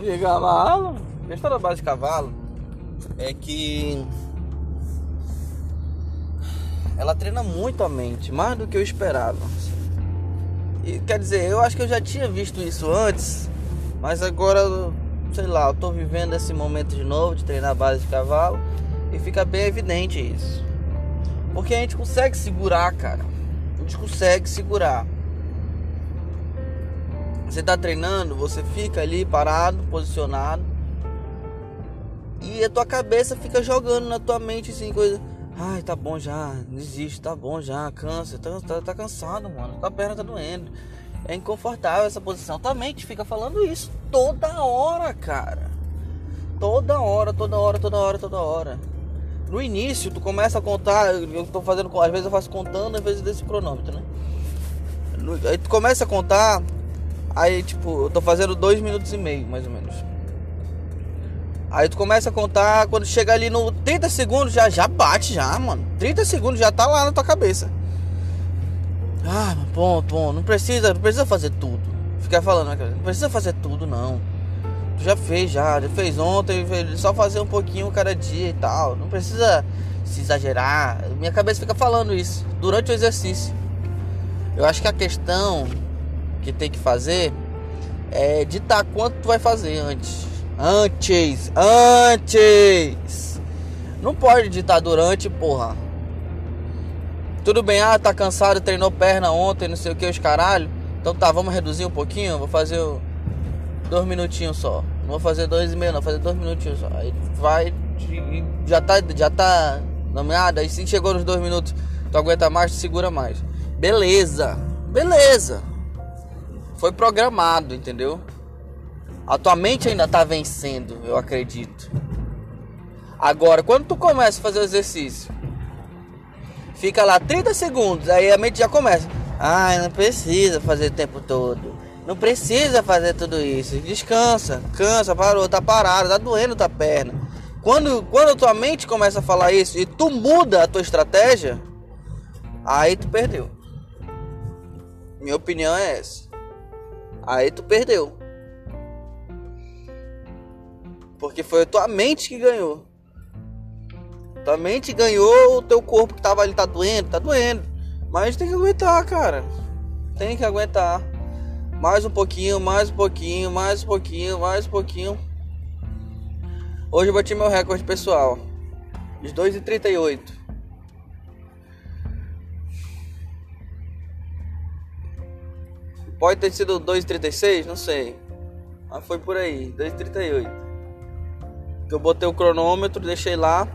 de cavalo. A questão da base de cavalo é que ela treina muito a mente, mais do que eu esperava. E, quer dizer, eu acho que eu já tinha visto isso antes, mas agora, sei lá, eu tô vivendo esse momento de novo de treinar a base de cavalo e fica bem evidente isso. Porque a gente consegue segurar, cara. A gente consegue segurar. Você tá treinando, você fica ali parado, posicionado. E a tua cabeça fica jogando na tua mente assim, coisa. Ai, tá bom já, desiste, tá bom já, cansa, tá, tá, tá cansado, mano. Tua perna tá doendo. É inconfortável essa posição. Tua mente fica falando isso toda hora, cara. Toda hora, toda hora, toda hora, toda hora. No início, tu começa a contar. Eu tô fazendo. Às vezes eu faço contando, às vezes desse cronômetro, né? Aí tu começa a contar Aí, tipo, eu tô fazendo dois minutos e meio, mais ou menos. Aí tu começa a contar, quando chega ali no 30 segundos, já, já bate já, mano. 30 segundos já tá lá na tua cabeça. Ah, bom, bom, não precisa, não precisa fazer tudo. Ficar falando, né, não precisa fazer tudo, não. Tu já fez já, já fez ontem, só fazer um pouquinho cada dia e tal. Não precisa se exagerar. Minha cabeça fica falando isso durante o exercício. Eu acho que a questão que tem que fazer é ditar quanto tu vai fazer antes. Antes, antes. Não pode ditar durante, porra. Tudo bem, ah, tá cansado, treinou perna ontem, não sei o que, os caralho. Então tá, vamos reduzir um pouquinho. Vou fazer dois minutinhos só. Não vou fazer dois e meio, não, vou fazer dois minutinhos só. Aí vai, já tá, já tá nomeado. Aí se chegou nos dois minutos, tu aguenta mais, tu segura mais. Beleza, beleza. Foi programado, entendeu? A tua mente ainda tá vencendo, eu acredito. Agora, quando tu começa a fazer o exercício, fica lá 30 segundos, aí a mente já começa. Ah, não precisa fazer o tempo todo. Não precisa fazer tudo isso. Descansa, cansa, parou, tá parado, tá doendo tua perna. Quando, quando a tua mente começa a falar isso e tu muda a tua estratégia, aí tu perdeu. Minha opinião é essa. Aí tu perdeu. Porque foi a tua mente que ganhou. Tua mente ganhou, o teu corpo que tava ali tá doendo, tá doendo. Mas tem que aguentar, cara. Tem que aguentar. Mais um pouquinho, mais um pouquinho, mais um pouquinho, mais um pouquinho. Hoje eu bati meu recorde pessoal. De 2,38. Pode ter sido 2,36, não sei. Mas foi por aí, 2,38. Que eu botei o cronômetro, deixei lá.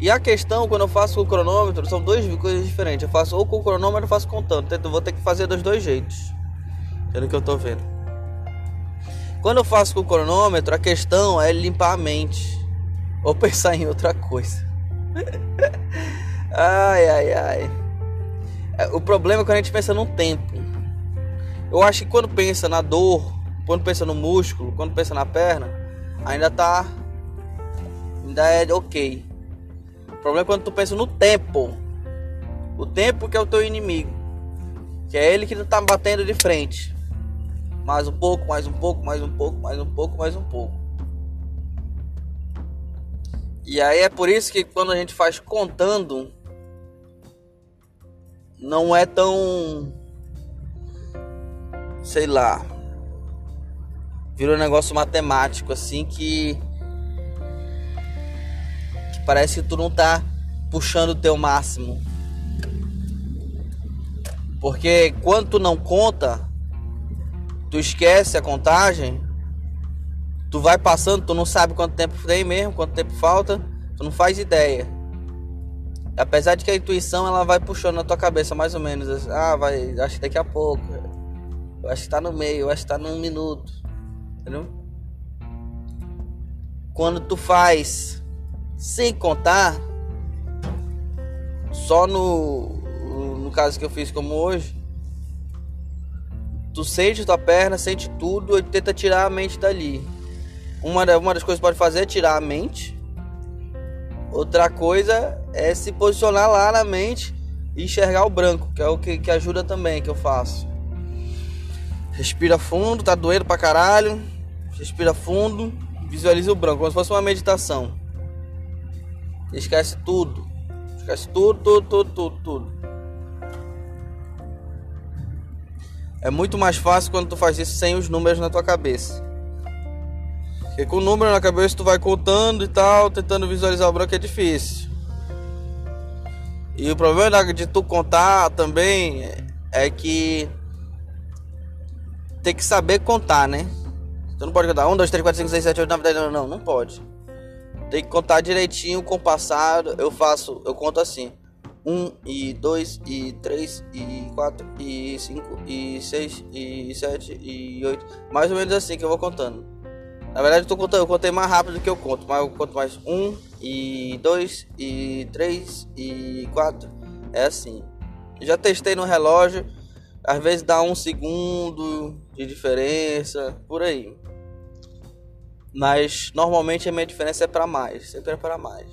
E a questão, quando eu faço o cronômetro, são duas coisas diferentes. Eu faço ou com o cronômetro ou faço contando. Eu vou ter que fazer dos dois jeitos. Pelo que eu tô vendo. Quando eu faço com o cronômetro, a questão é limpar a mente. Ou pensar em outra coisa. ai, ai, ai. É, o problema é quando a gente pensa num tempo. Eu acho que quando pensa na dor, quando pensa no músculo, quando pensa na perna, ainda tá. Ainda é ok. O problema é quando tu pensa no tempo. O tempo que é o teu inimigo. Que é ele que tá batendo de frente. Mais um pouco, mais um pouco, mais um pouco, mais um pouco, mais um pouco. E aí é por isso que quando a gente faz contando, não é tão sei lá, virou um negócio matemático assim que, que parece que tu não tá puxando o teu máximo. Porque quando tu não conta, tu esquece a contagem, tu vai passando, tu não sabe quanto tempo tem mesmo, quanto tempo falta, tu não faz ideia. Apesar de que a intuição ela vai puxando na tua cabeça mais ou menos, ah, vai, acho que daqui a pouco, eu acho que tá no meio, eu acho que tá num minuto. Entendeu? Quando tu faz sem contar, só no, no caso que eu fiz como hoje, tu sente tua perna, sente tudo e tenta tirar a mente dali. Uma, uma das coisas que pode fazer é tirar a mente. Outra coisa é se posicionar lá na mente e enxergar o branco, que é o que, que ajuda também, que eu faço. Respira fundo, tá doendo pra caralho. Respira fundo, visualiza o branco, como se fosse uma meditação. Esquece tudo. Esquece tudo, tudo, tudo, tudo, tudo. É muito mais fácil quando tu faz isso sem os números na tua cabeça. Porque com o número na cabeça tu vai contando e tal, tentando visualizar o branco é difícil. E o problema de tu contar também é que tem que saber contar, né? Tu não pode contar 1, 2, 3, 4, 5, 6, 7, 8, 9, 10, não, não, não pode. Tem que contar direitinho com o passado. Eu faço, eu conto assim: 1 e 2 e 3 e 4 e 5 e 6 e 7 e 8. Mais ou menos assim que eu vou contando. Na verdade, eu, contando, eu contei mais rápido do que eu conto, mas eu conto mais 1 e 2 e 3 e 4. É assim. Já testei no relógio, às vezes dá um segundo de diferença, por aí. Mas normalmente a minha diferença é para mais, sempre é para mais.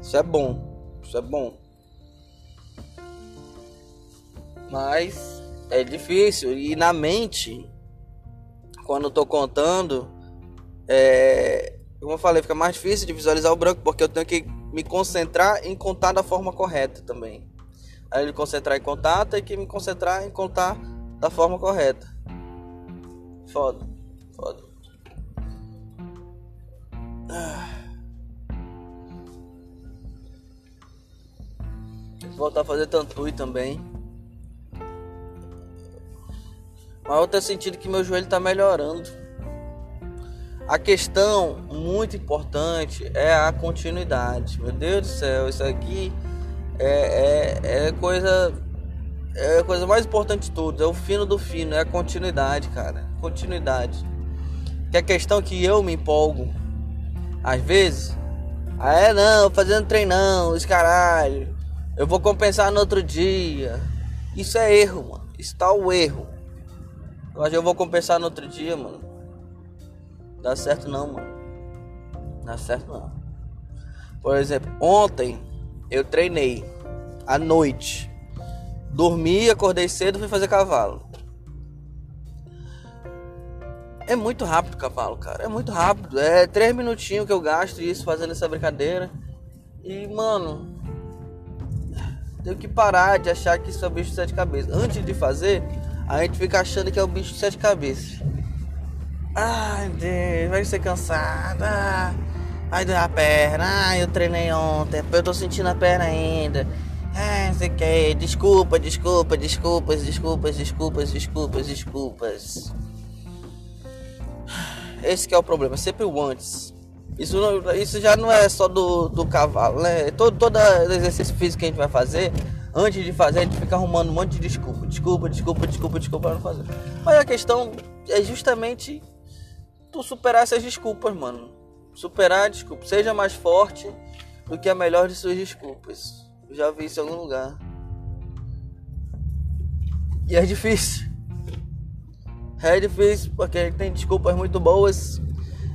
Isso é bom, isso é bom. Mas é difícil e na mente, quando eu tô contando, é, como eu falei, fica mais difícil de visualizar o branco porque eu tenho que me concentrar em contar da forma correta também. Aí ele concentrar em contar, tem que me concentrar em contar da forma correta. Foda, foda. Vou voltar a fazer tantui também. Mas eu tenho sentido que meu joelho está melhorando. A questão muito importante é a continuidade. Meu Deus do céu, isso aqui é, é, é coisa. É a coisa mais importante de tudo. É o fino do fino, é a continuidade, cara. Continuidade. Que a questão que eu me empolgo às vezes, ah é não, fazendo treinão, os caralho. Eu vou compensar no outro dia. Isso é erro, mano. Isso tá o erro. Hoje eu vou compensar no outro dia, mano. Dá certo não, mano. Dá certo não. Por exemplo, ontem eu treinei à noite. Dormi, acordei cedo, fui fazer cavalo. É muito rápido o cavalo, cara. É muito rápido. É três minutinhos que eu gasto isso fazendo essa brincadeira. E, mano, tenho que parar de achar que isso é o bicho de sete cabeças. Antes de fazer, a gente fica achando que é o bicho de sete cabeças. Ai, Deus, vai ser cansado. Ah, ai, doer a perna. Ai, eu treinei ontem. Eu tô sentindo a perna ainda. Ai, não sei que. Desculpa, desculpa, desculpas, desculpas, desculpas, desculpas, desculpas. Esse é o problema, sempre o antes. Isso, não, isso já não é só do, do cavalo, né? Todo, todo exercício físico que a gente vai fazer, antes de fazer, a gente fica arrumando um monte de desculpa. Desculpa, desculpa, desculpa, desculpa para não fazer. Mas a questão é justamente tu superar essas desculpas, mano. Superar a desculpa. Seja mais forte do que a melhor de suas desculpas. Eu já vi isso em algum lugar. E é difícil. É difícil porque a gente tem desculpas muito boas.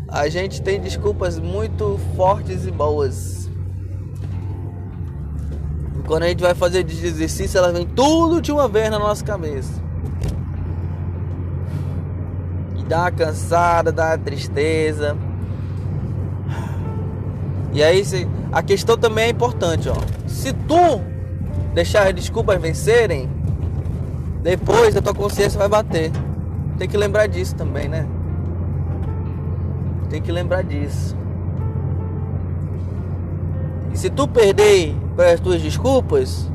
A gente tem desculpas muito fortes e boas. E quando a gente vai fazer exercício, elas vêm tudo de uma vez na nossa cabeça. E dá uma cansada, dá uma tristeza. E aí a questão também é importante, ó. Se tu deixar as desculpas vencerem, depois a tua consciência vai bater. Tem que lembrar disso também, né? Tem que lembrar disso. E se tu perder as tuas desculpas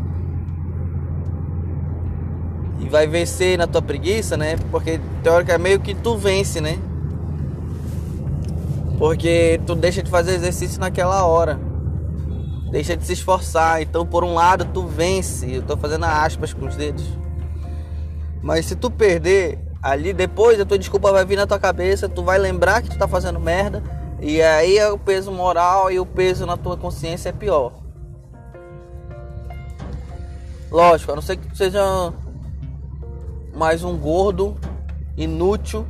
e vai vencer na tua preguiça, né? Porque teoricamente é meio que tu vence, né? Porque tu deixa de fazer exercício naquela hora. Deixa de se esforçar. Então, por um lado, tu vence. Eu tô fazendo aspas com os dedos. Mas se tu perder ali depois a tua desculpa vai vir na tua cabeça, tu vai lembrar que tu tá fazendo merda, e aí é o peso moral e o peso na tua consciência é pior. Lógico, a não ser que tu seja mais um gordo inútil,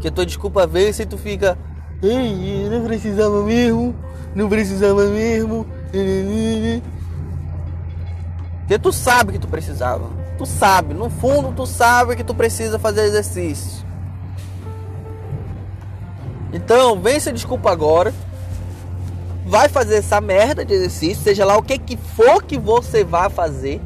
que a tua desculpa vem e tu fica, ei, não precisava mesmo, não precisava mesmo. Porque tu sabe que tu precisava. Tu sabe, no fundo tu sabe que tu precisa fazer exercício. Então, vem essa desculpa agora. Vai fazer essa merda de exercício, seja lá o que que for que você vai fazer.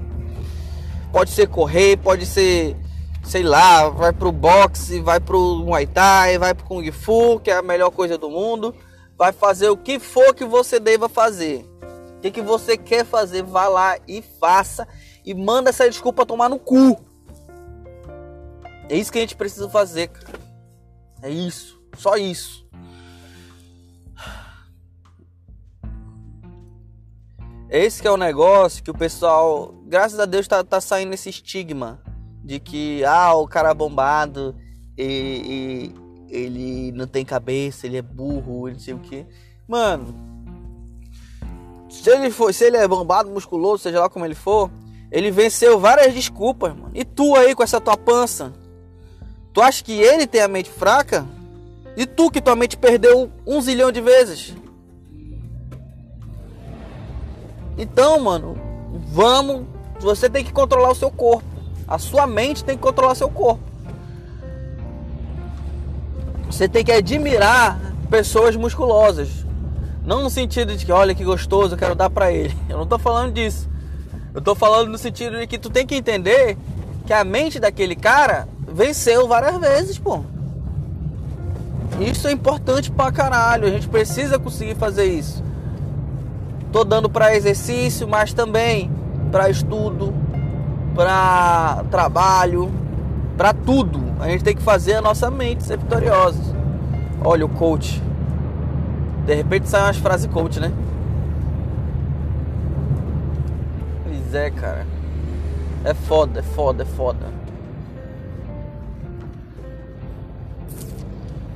Pode ser correr, pode ser, sei lá, vai pro boxe, vai pro Muay Thai, vai pro Kung Fu, que é a melhor coisa do mundo. Vai fazer o que for que você deva fazer. O que, que você quer fazer, vá lá e faça. E manda essa desculpa tomar no cu. É isso que a gente precisa fazer, cara. É isso. Só isso. Esse que é o negócio que o pessoal, graças a Deus, tá, tá saindo esse estigma de que ah, o cara bombado e, e, ele não tem cabeça, ele é burro, ele não sei o que. Mano, se ele for, se ele é bombado, musculoso, seja lá como ele for, ele venceu várias desculpas, mano. E tu aí com essa tua pança? Tu acha que ele tem a mente fraca? E tu que tua mente perdeu um zilhão de vezes? Então, mano, vamos. Você tem que controlar o seu corpo. A sua mente tem que controlar seu corpo. Você tem que admirar pessoas musculosas. Não no sentido de que, olha que gostoso, eu quero dar pra ele. Eu não tô falando disso. Eu tô falando no sentido de que tu tem que entender que a mente daquele cara venceu várias vezes, pô. Isso é importante pra caralho. A gente precisa conseguir fazer isso. Tô dando para exercício, mas também para estudo, para trabalho, para tudo. A gente tem que fazer a nossa mente ser vitoriosa. Olha o coach. De repente sai umas frases coach, né? É, cara. É foda, é foda, é foda.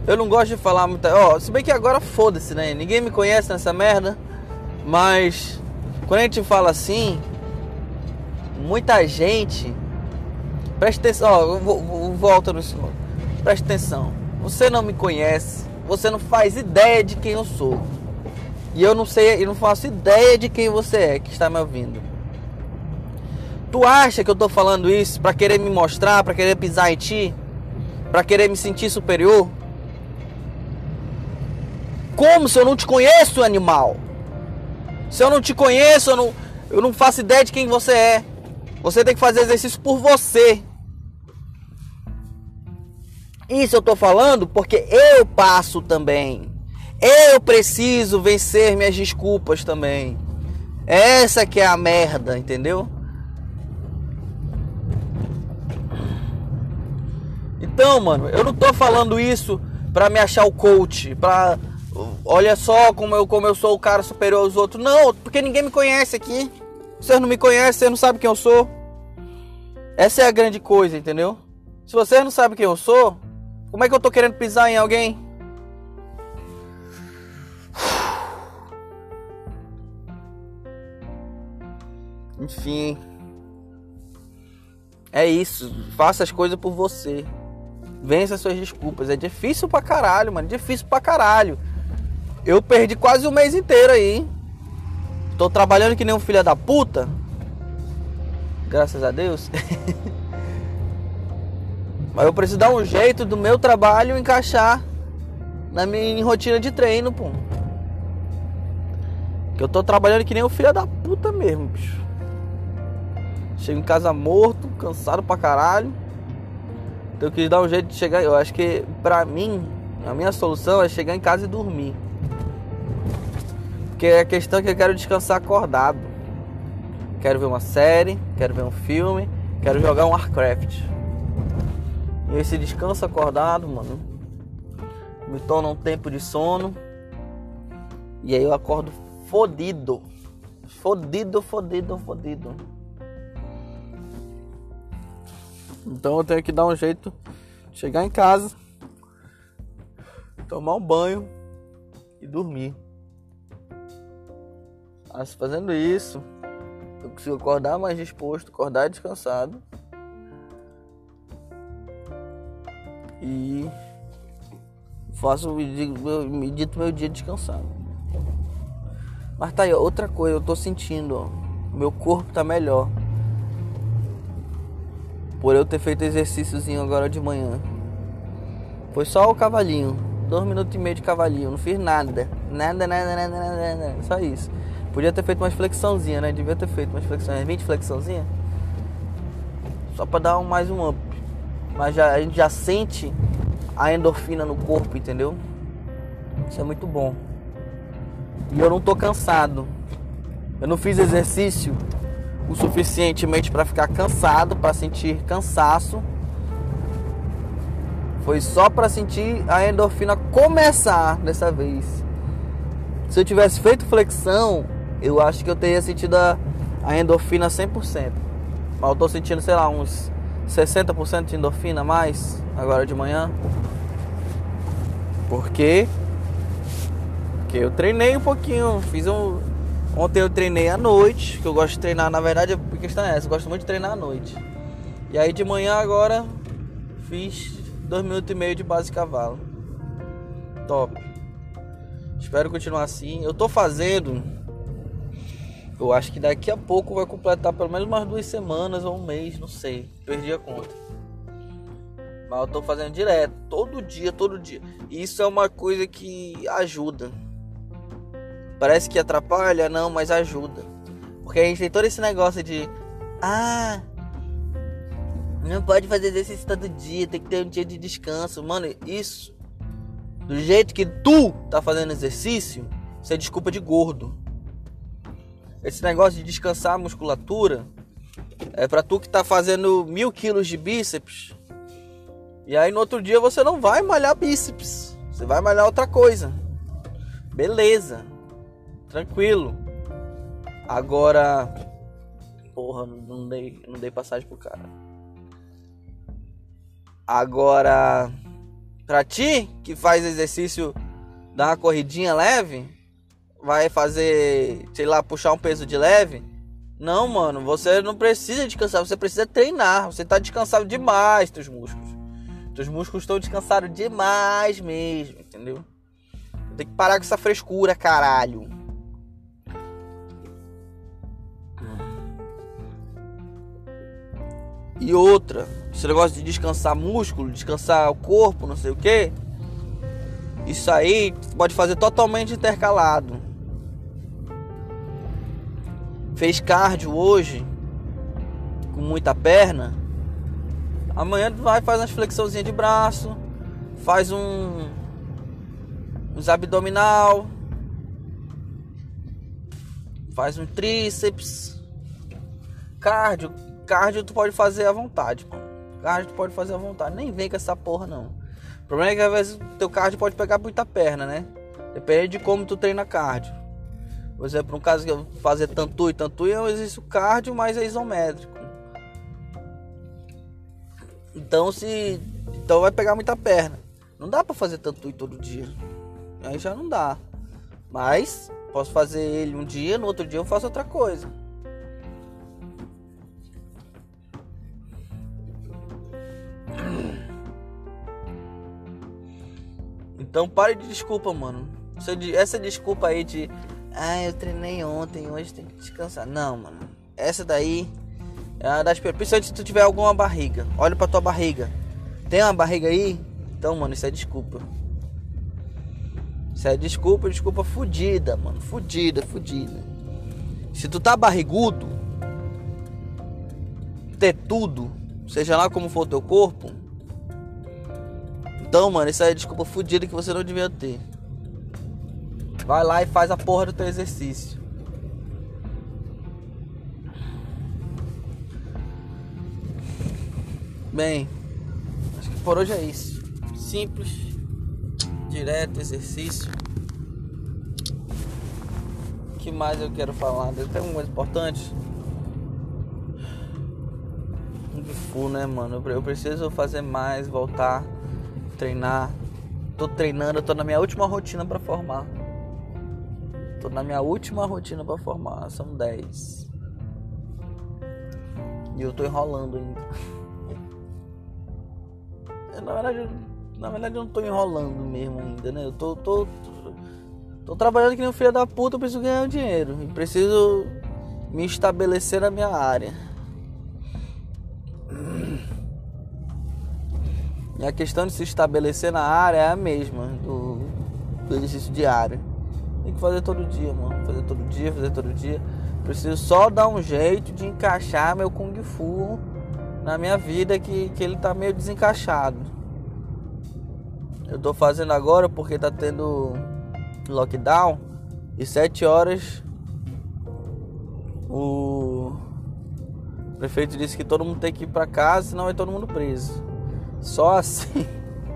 Eu não gosto de falar muito. Ó, oh, se bem que agora foda-se, né? Ninguém me conhece nessa merda. Mas quando a gente fala assim, muita gente. Presta atenção, ó, volta no senhor. Presta atenção. Você não me conhece, você não faz ideia de quem eu sou. E eu não sei, eu não faço ideia de quem você é que está me ouvindo. Tu acha que eu tô falando isso para querer me mostrar, para querer pisar em ti, para querer me sentir superior? Como se eu não te conheço, animal? Se eu não te conheço, eu não, eu não faço ideia de quem você é. Você tem que fazer exercício por você. Isso eu tô falando porque eu passo também. Eu preciso vencer minhas desculpas também. Essa que é a merda, entendeu? Então, mano, eu não tô falando isso pra me achar o coach, pra olha só como eu, como eu sou o cara superior aos outros. Não, porque ninguém me conhece aqui. Vocês não me conhecem, vocês não sabem quem eu sou. Essa é a grande coisa, entendeu? Se vocês não sabem quem eu sou, como é que eu tô querendo pisar em alguém? Enfim. É isso. Faça as coisas por você. Vença suas desculpas. É difícil pra caralho, mano. Difícil pra caralho. Eu perdi quase o mês inteiro aí. Tô trabalhando que nem um filho da puta. Graças a Deus. Mas eu preciso dar um jeito do meu trabalho encaixar na minha rotina de treino, pô. Que eu tô trabalhando que nem um filho da puta mesmo, bicho. Chego em casa morto, cansado pra caralho. Então eu quis dar um jeito de chegar. Eu acho que pra mim, a minha solução é chegar em casa e dormir. Porque a questão é que eu quero descansar acordado. Quero ver uma série, quero ver um filme, quero jogar um Warcraft. E esse descanso acordado, mano, me torna um tempo de sono. E aí eu acordo fodido. Fodido, fodido, fodido. Então eu tenho que dar um jeito de chegar em casa, tomar um banho e dormir. Mas fazendo isso, eu consigo acordar mais disposto, acordar descansado. E faço medito meu dia descansado. Mas tá aí, outra coisa, eu tô sentindo, ó, meu corpo tá melhor. Por eu ter feito exercíciozinho agora de manhã. Foi só o cavalinho, dois minutos e meio de cavalinho, não fiz nada, nada, nada, nada, nada, nada. só isso. Podia ter feito umas flexãozinha, né? Devia ter feito umas flexões, 20 flexãozinha. Só para dar um, mais um up. Mas já, a gente já sente a endorfina no corpo, entendeu? Isso é muito bom. E eu não tô cansado. Eu não fiz exercício o suficientemente para ficar cansado, para sentir cansaço. Foi só para sentir a endorfina começar dessa vez. Se eu tivesse feito flexão, eu acho que eu teria sentido a, a endorfina 100%. Mas eu tô sentindo, sei lá, uns 60% de endorfina a mais agora de manhã. Por quê? Porque eu treinei um pouquinho, fiz um. Ontem eu treinei à noite, que eu gosto de treinar, na verdade a questão é essa, eu gosto muito de treinar à noite. E aí de manhã agora fiz dois minutos e meio de base de cavalo. Top. Espero continuar assim. Eu tô fazendo. Eu acho que daqui a pouco vai completar pelo menos umas duas semanas ou um mês, não sei. Perdi a conta. Mas eu tô fazendo direto, todo dia, todo dia. E isso é uma coisa que ajuda. Parece que atrapalha, não, mas ajuda. Porque a gente tem todo esse negócio de ah, não pode fazer exercício todo dia, tem que ter um dia de descanso. Mano, isso do jeito que tu tá fazendo exercício, isso é desculpa de gordo. Esse negócio de descansar a musculatura é para tu que tá fazendo mil quilos de bíceps e aí no outro dia você não vai malhar bíceps. Você vai malhar outra coisa. Beleza. Tranquilo. Agora. Porra, não dei, não dei passagem pro cara. Agora. Pra ti que faz exercício, dá uma corridinha leve, vai fazer, sei lá, puxar um peso de leve. Não, mano, você não precisa descansar, você precisa treinar. Você tá descansado demais, teus músculos. Teus músculos estão descansados demais mesmo, entendeu? Tem que parar com essa frescura, caralho. E outra, esse negócio de descansar músculo, descansar o corpo, não sei o que. Isso aí pode fazer totalmente intercalado. Fez cardio hoje com muita perna, Amanhã vai fazer umas flexãozinhas de braço, faz um uns abdominal, faz um tríceps. Cardio, cardio tu pode fazer à vontade, mano. Cardio tu pode fazer à vontade, nem vem com essa porra não. O problema é que às vezes teu cardio pode pegar muita perna, né? Depende de como tu treina cardio. Por exemplo, no caso que eu fazer e tanto é um exercício cardio, mas é isométrico. Então se. Então vai pegar muita perna. Não dá para fazer tanto e todo dia. Aí já não dá. Mas posso fazer ele um dia, no outro dia eu faço outra coisa. Então pare de desculpa, mano. Essa desculpa aí de ah, eu treinei ontem, hoje tem que descansar. Não, mano. Essa daí é uma das Principalmente se tu tiver alguma barriga. Olha pra tua barriga. Tem uma barriga aí? Então, mano, isso é desculpa. Isso é desculpa, desculpa fudida, mano. Fudida, fudida. Se tu tá barrigudo, ter tudo, seja lá como for teu corpo. Então, mano, isso aí é desculpa fudida que você não devia ter. Vai lá e faz a porra do teu exercício. Bem, acho que por hoje é isso. Simples, direto, exercício. O que mais eu quero falar? Tem alguma coisa importante? Um full, né, mano? Eu preciso fazer mais, voltar, treinar. Tô treinando, eu tô na minha última rotina para formar. Tô na minha última rotina para formar, são 10. E eu tô enrolando ainda. na verdade, na verdade eu não tô enrolando mesmo ainda, né? Eu tô, tô, tô, tô trabalhando que nem um filho da puta, eu preciso ganhar dinheiro. E preciso me estabelecer na minha área. E a questão de se estabelecer na área é a mesma do, do exercício diário. Tem que fazer todo dia, mano. Fazer todo dia, fazer todo dia. Preciso só dar um jeito de encaixar meu Kung Fu na minha vida que, que ele tá meio desencaixado. Eu tô fazendo agora porque tá tendo lockdown e 7 horas o prefeito disse que todo mundo tem que ir para casa, senão vai todo mundo preso. Só assim,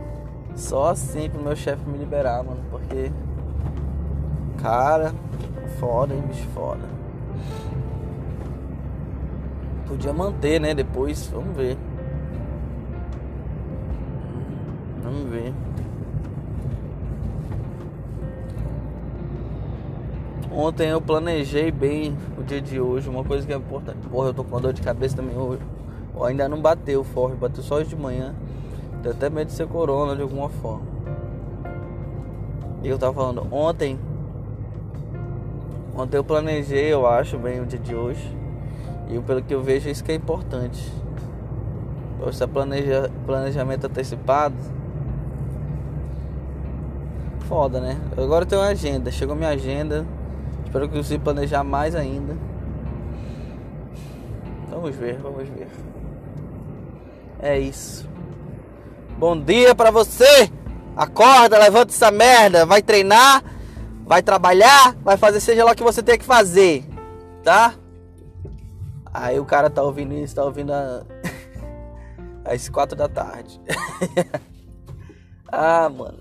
só assim pro meu chefe me liberar, mano, porque cara, foda, hein, bicho, foda. Podia manter, né? Depois, vamos ver. Vamos ver. Ontem eu planejei bem o dia de hoje, uma coisa que é importante. Porra, eu tô com dor de cabeça também hoje. Ainda não bateu forte, bateu só hoje de manhã. Tenho até medo de ser corona de alguma forma. E eu tava falando, ontem. Ontem eu planejei, eu acho, bem o dia de hoje. E pelo que eu vejo, isso que é importante. Então, esse planeja, planejamento antecipado. Foda, né? Agora eu tenho uma agenda. Chegou minha agenda. Espero que eu consiga planejar mais ainda. Vamos ver, vamos ver. É isso. Bom dia pra você! Acorda, levanta essa merda, vai treinar, vai trabalhar, vai fazer seja lá o que você tem que fazer, tá? Aí o cara tá ouvindo isso, tá ouvindo a... às quatro da tarde. ah, mano.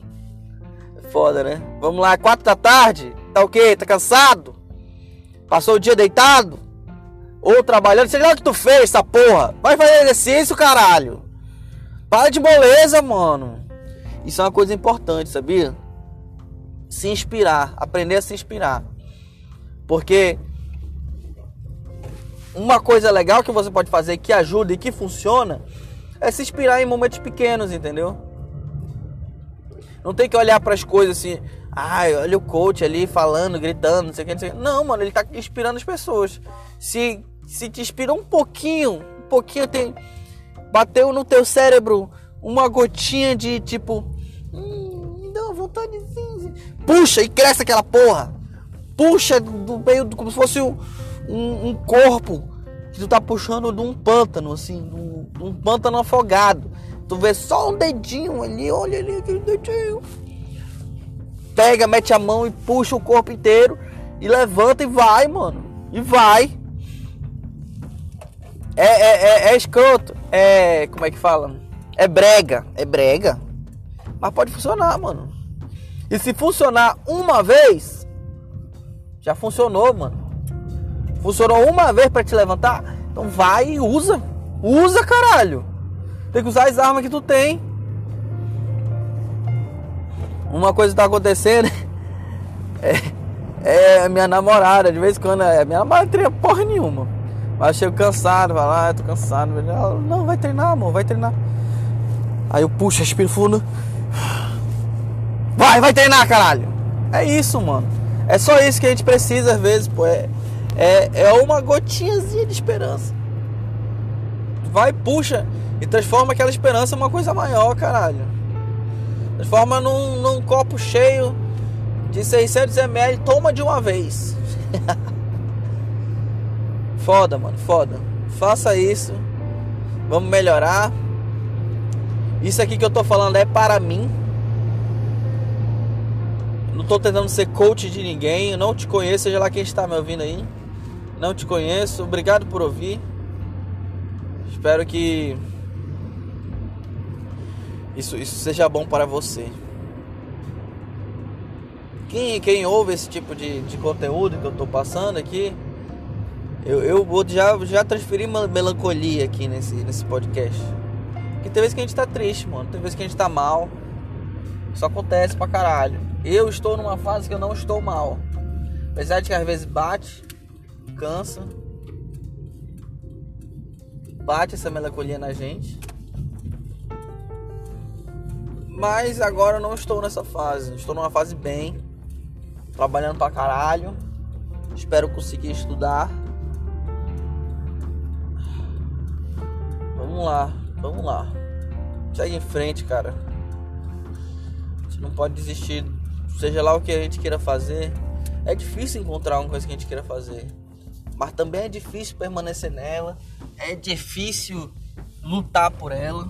Foda, né? Vamos lá, quatro da tarde? Tá o quê? Tá cansado? Passou o dia deitado? Ou trabalhando? Sei lá o que tu fez, essa porra. Vai fazer exercício, caralho. Para de moleza, mano. Isso é uma coisa importante, sabia? Se inspirar, aprender a se inspirar. Porque uma coisa legal que você pode fazer que ajuda e que funciona é se inspirar em momentos pequenos, entendeu? Não tem que olhar para as coisas assim, ai, olha o coach ali falando, gritando, não sei o que, não sei o que. Não, mano, ele tá inspirando as pessoas. Se, se te inspira um pouquinho, um pouquinho, tem, bateu no teu cérebro uma gotinha de tipo, hum, me dá uma. Puxa e cresce aquela porra. Puxa do meio, como se fosse um um, um corpo que tu tá puxando de um pântano, assim, um, um pântano afogado. Tu vê só um dedinho ali, olha ali aquele dedinho. Pega, mete a mão e puxa o corpo inteiro e levanta e vai, mano. E vai. É, é, é, é escroto. É. Como é que fala? É brega. É brega. Mas pode funcionar, mano. E se funcionar uma vez, já funcionou, mano. Funcionou uma vez para te levantar? Então vai e usa. Usa, caralho. Tem que usar as armas que tu tem. Uma coisa tá acontecendo é, é minha namorada. De vez em quando, é, minha namorada treina porra nenhuma. Mas chego cansado, vai lá, ah, tô cansado. Ela, não, vai treinar, amor, vai treinar. Aí eu puxo, respiro fundo. Vai, vai treinar, caralho. É isso, mano. É só isso que a gente precisa às vezes, pô. É, é, é uma gotinhazinha de esperança. Vai, puxa e transforma aquela esperança em uma coisa maior, caralho. Transforma num, num copo cheio de 600 ml, toma de uma vez. foda, mano, foda. Faça isso. Vamos melhorar. Isso aqui que eu tô falando é para mim. Não tô tentando ser coach de ninguém. Eu não te conheço, seja lá quem está me ouvindo aí. Não te conheço. Obrigado por ouvir. Espero que isso, isso seja bom para você. Quem, quem ouve esse tipo de, de conteúdo que eu estou passando aqui, eu, eu já, já transferi melancolia aqui nesse, nesse podcast. Porque tem vezes que a gente tá triste, mano. Tem vezes que a gente tá mal. Isso acontece pra caralho. Eu estou numa fase que eu não estou mal. Apesar de que às vezes bate, cansa, bate essa melancolia na gente. Mas agora eu não estou nessa fase. Estou numa fase bem, trabalhando pra caralho. Espero conseguir estudar. Vamos lá, vamos lá. Segue em frente, cara. A gente não pode desistir, seja lá o que a gente queira fazer. É difícil encontrar uma coisa que a gente queira fazer, mas também é difícil permanecer nela. É difícil lutar por ela.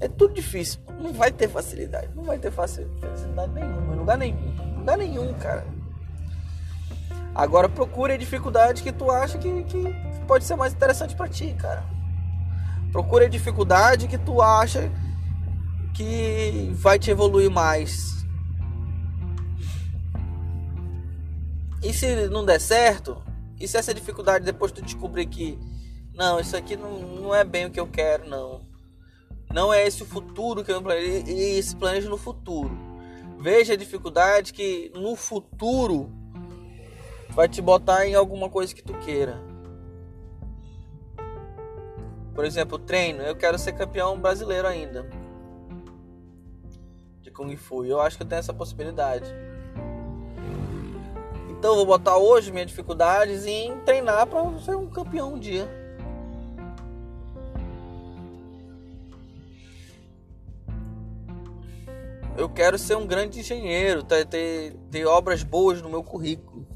É tudo difícil. Não vai ter facilidade. Não vai ter facilidade nenhuma. Lugar nenhum. Lugar nenhum, cara. Agora procure a dificuldade que tu acha que, que pode ser mais interessante para ti, cara. Procure a dificuldade que tu acha que vai te evoluir mais. E se não der certo, e se essa dificuldade depois tu descobrir que não, isso aqui não, não é bem o que eu quero, não. Não é esse o futuro que eu planejo, e se planeja no futuro. Veja a dificuldade que no futuro vai te botar em alguma coisa que tu queira. Por exemplo, treino, eu quero ser campeão brasileiro ainda de Kung Fu. Eu acho que eu tenho essa possibilidade. Então eu vou botar hoje minhas dificuldades em treinar para ser um campeão um dia. Eu quero ser um grande engenheiro, ter, ter, ter obras boas no meu currículo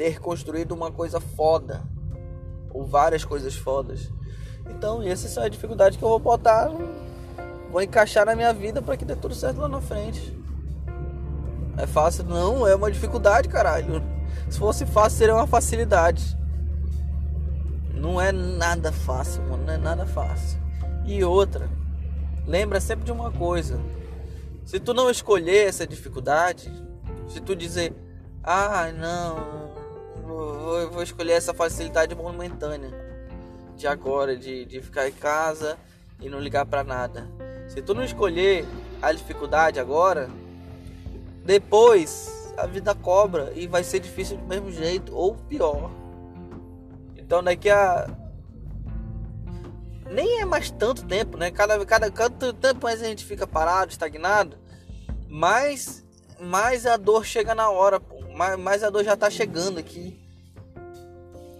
ter construído uma coisa foda ou várias coisas fodas. Então, essas são as dificuldades que eu vou botar, vou encaixar na minha vida para que dê tudo certo lá na frente. É fácil? Não, é uma dificuldade, caralho. Se fosse fácil, seria uma facilidade. Não é nada fácil, mano. Não é nada fácil. E outra, lembra sempre de uma coisa. Se tu não escolher essa dificuldade, se tu dizer, ah, não, vou, vou escolher essa facilidade momentânea de agora, de, de ficar em casa e não ligar para nada. Se tu não escolher a dificuldade agora, depois a vida cobra e vai ser difícil do mesmo jeito ou pior. Então daqui a nem é mais tanto tempo, né? Cada cada cada tempo mais a gente fica parado, estagnado, mais mais a dor chega na hora, pô. Mais, mais a dor já tá chegando aqui.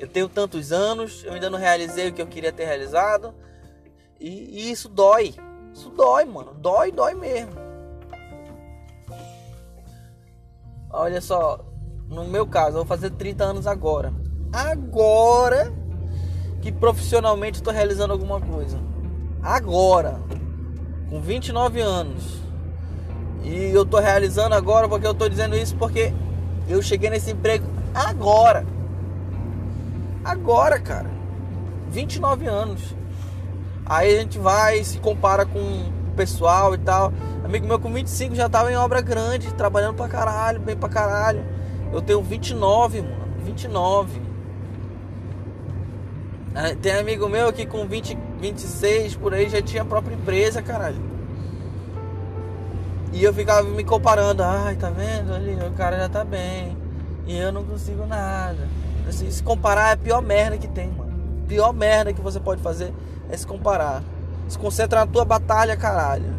Eu tenho tantos anos, eu ainda não realizei o que eu queria ter realizado. E, e isso dói. Isso dói, mano. Dói, dói mesmo. Olha só, no meu caso, eu vou fazer 30 anos agora. Agora que profissionalmente estou realizando alguma coisa. Agora, com 29 anos. E eu estou realizando agora porque eu estou dizendo isso porque eu cheguei nesse emprego agora. Agora, cara. 29 anos. Aí a gente vai, se compara com o pessoal e tal. Amigo meu com 25 já tava em obra grande, trabalhando pra caralho, bem pra caralho. Eu tenho 29, mano. 29. Tem amigo meu aqui com 20, 26 por aí já tinha a própria empresa, caralho. E eu ficava me comparando, ai, tá vendo ali, o cara já tá bem. E eu não consigo nada. Assim, se comparar é a pior merda que tem, mano. Pior merda que você pode fazer é se comparar. Se concentra na tua batalha, caralho.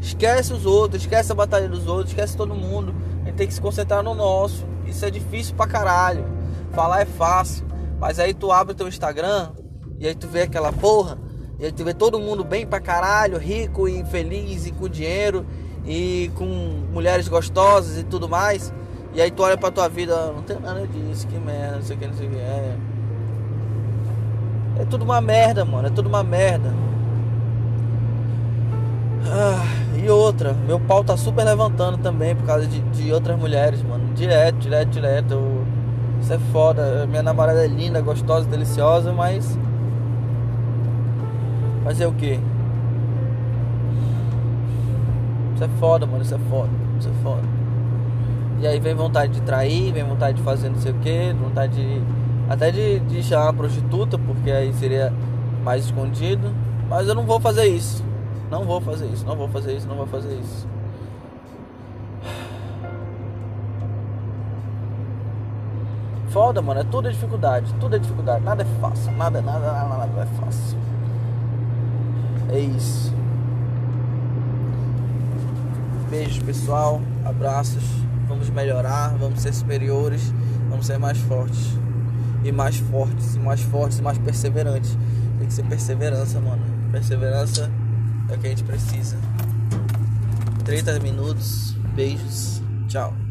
Esquece os outros, esquece a batalha dos outros, esquece todo mundo. A gente tem que se concentrar no nosso. Isso é difícil pra caralho. Falar é fácil. Mas aí tu abre teu Instagram e aí tu vê aquela porra. E aí tu vê todo mundo bem pra caralho, rico e feliz e com dinheiro e com mulheres gostosas e tudo mais. E aí tu olha pra tua vida, não tem nada disso, que merda, não sei o que, não sei o que. É. É tudo uma merda, mano. É tudo uma merda. Ah, e outra, meu pau tá super levantando também por causa de, de outras mulheres, mano. Direto, direto, direto. Eu, isso é foda. Minha namorada é linda, gostosa, deliciosa, mas. Fazer o que? Isso é foda, mano. Isso é foda. Isso é foda. E aí vem vontade de trair, vem vontade de fazer não sei o que, vontade de. Até de, de chamar prostituta, porque aí seria mais escondido. Mas eu não vou fazer isso. Não vou fazer isso, não vou fazer isso, não vou fazer isso. Foda, mano, é tudo é dificuldade, tudo é dificuldade, nada é fácil, nada, nada, nada, nada é fácil. É isso. Beijos, pessoal, abraços. Vamos melhorar, vamos ser superiores, vamos ser mais fortes. E mais fortes, e mais fortes, e mais perseverantes. Tem que ser perseverança, mano. Perseverança É o que a gente precisa. 30 minutos, beijos, tchau.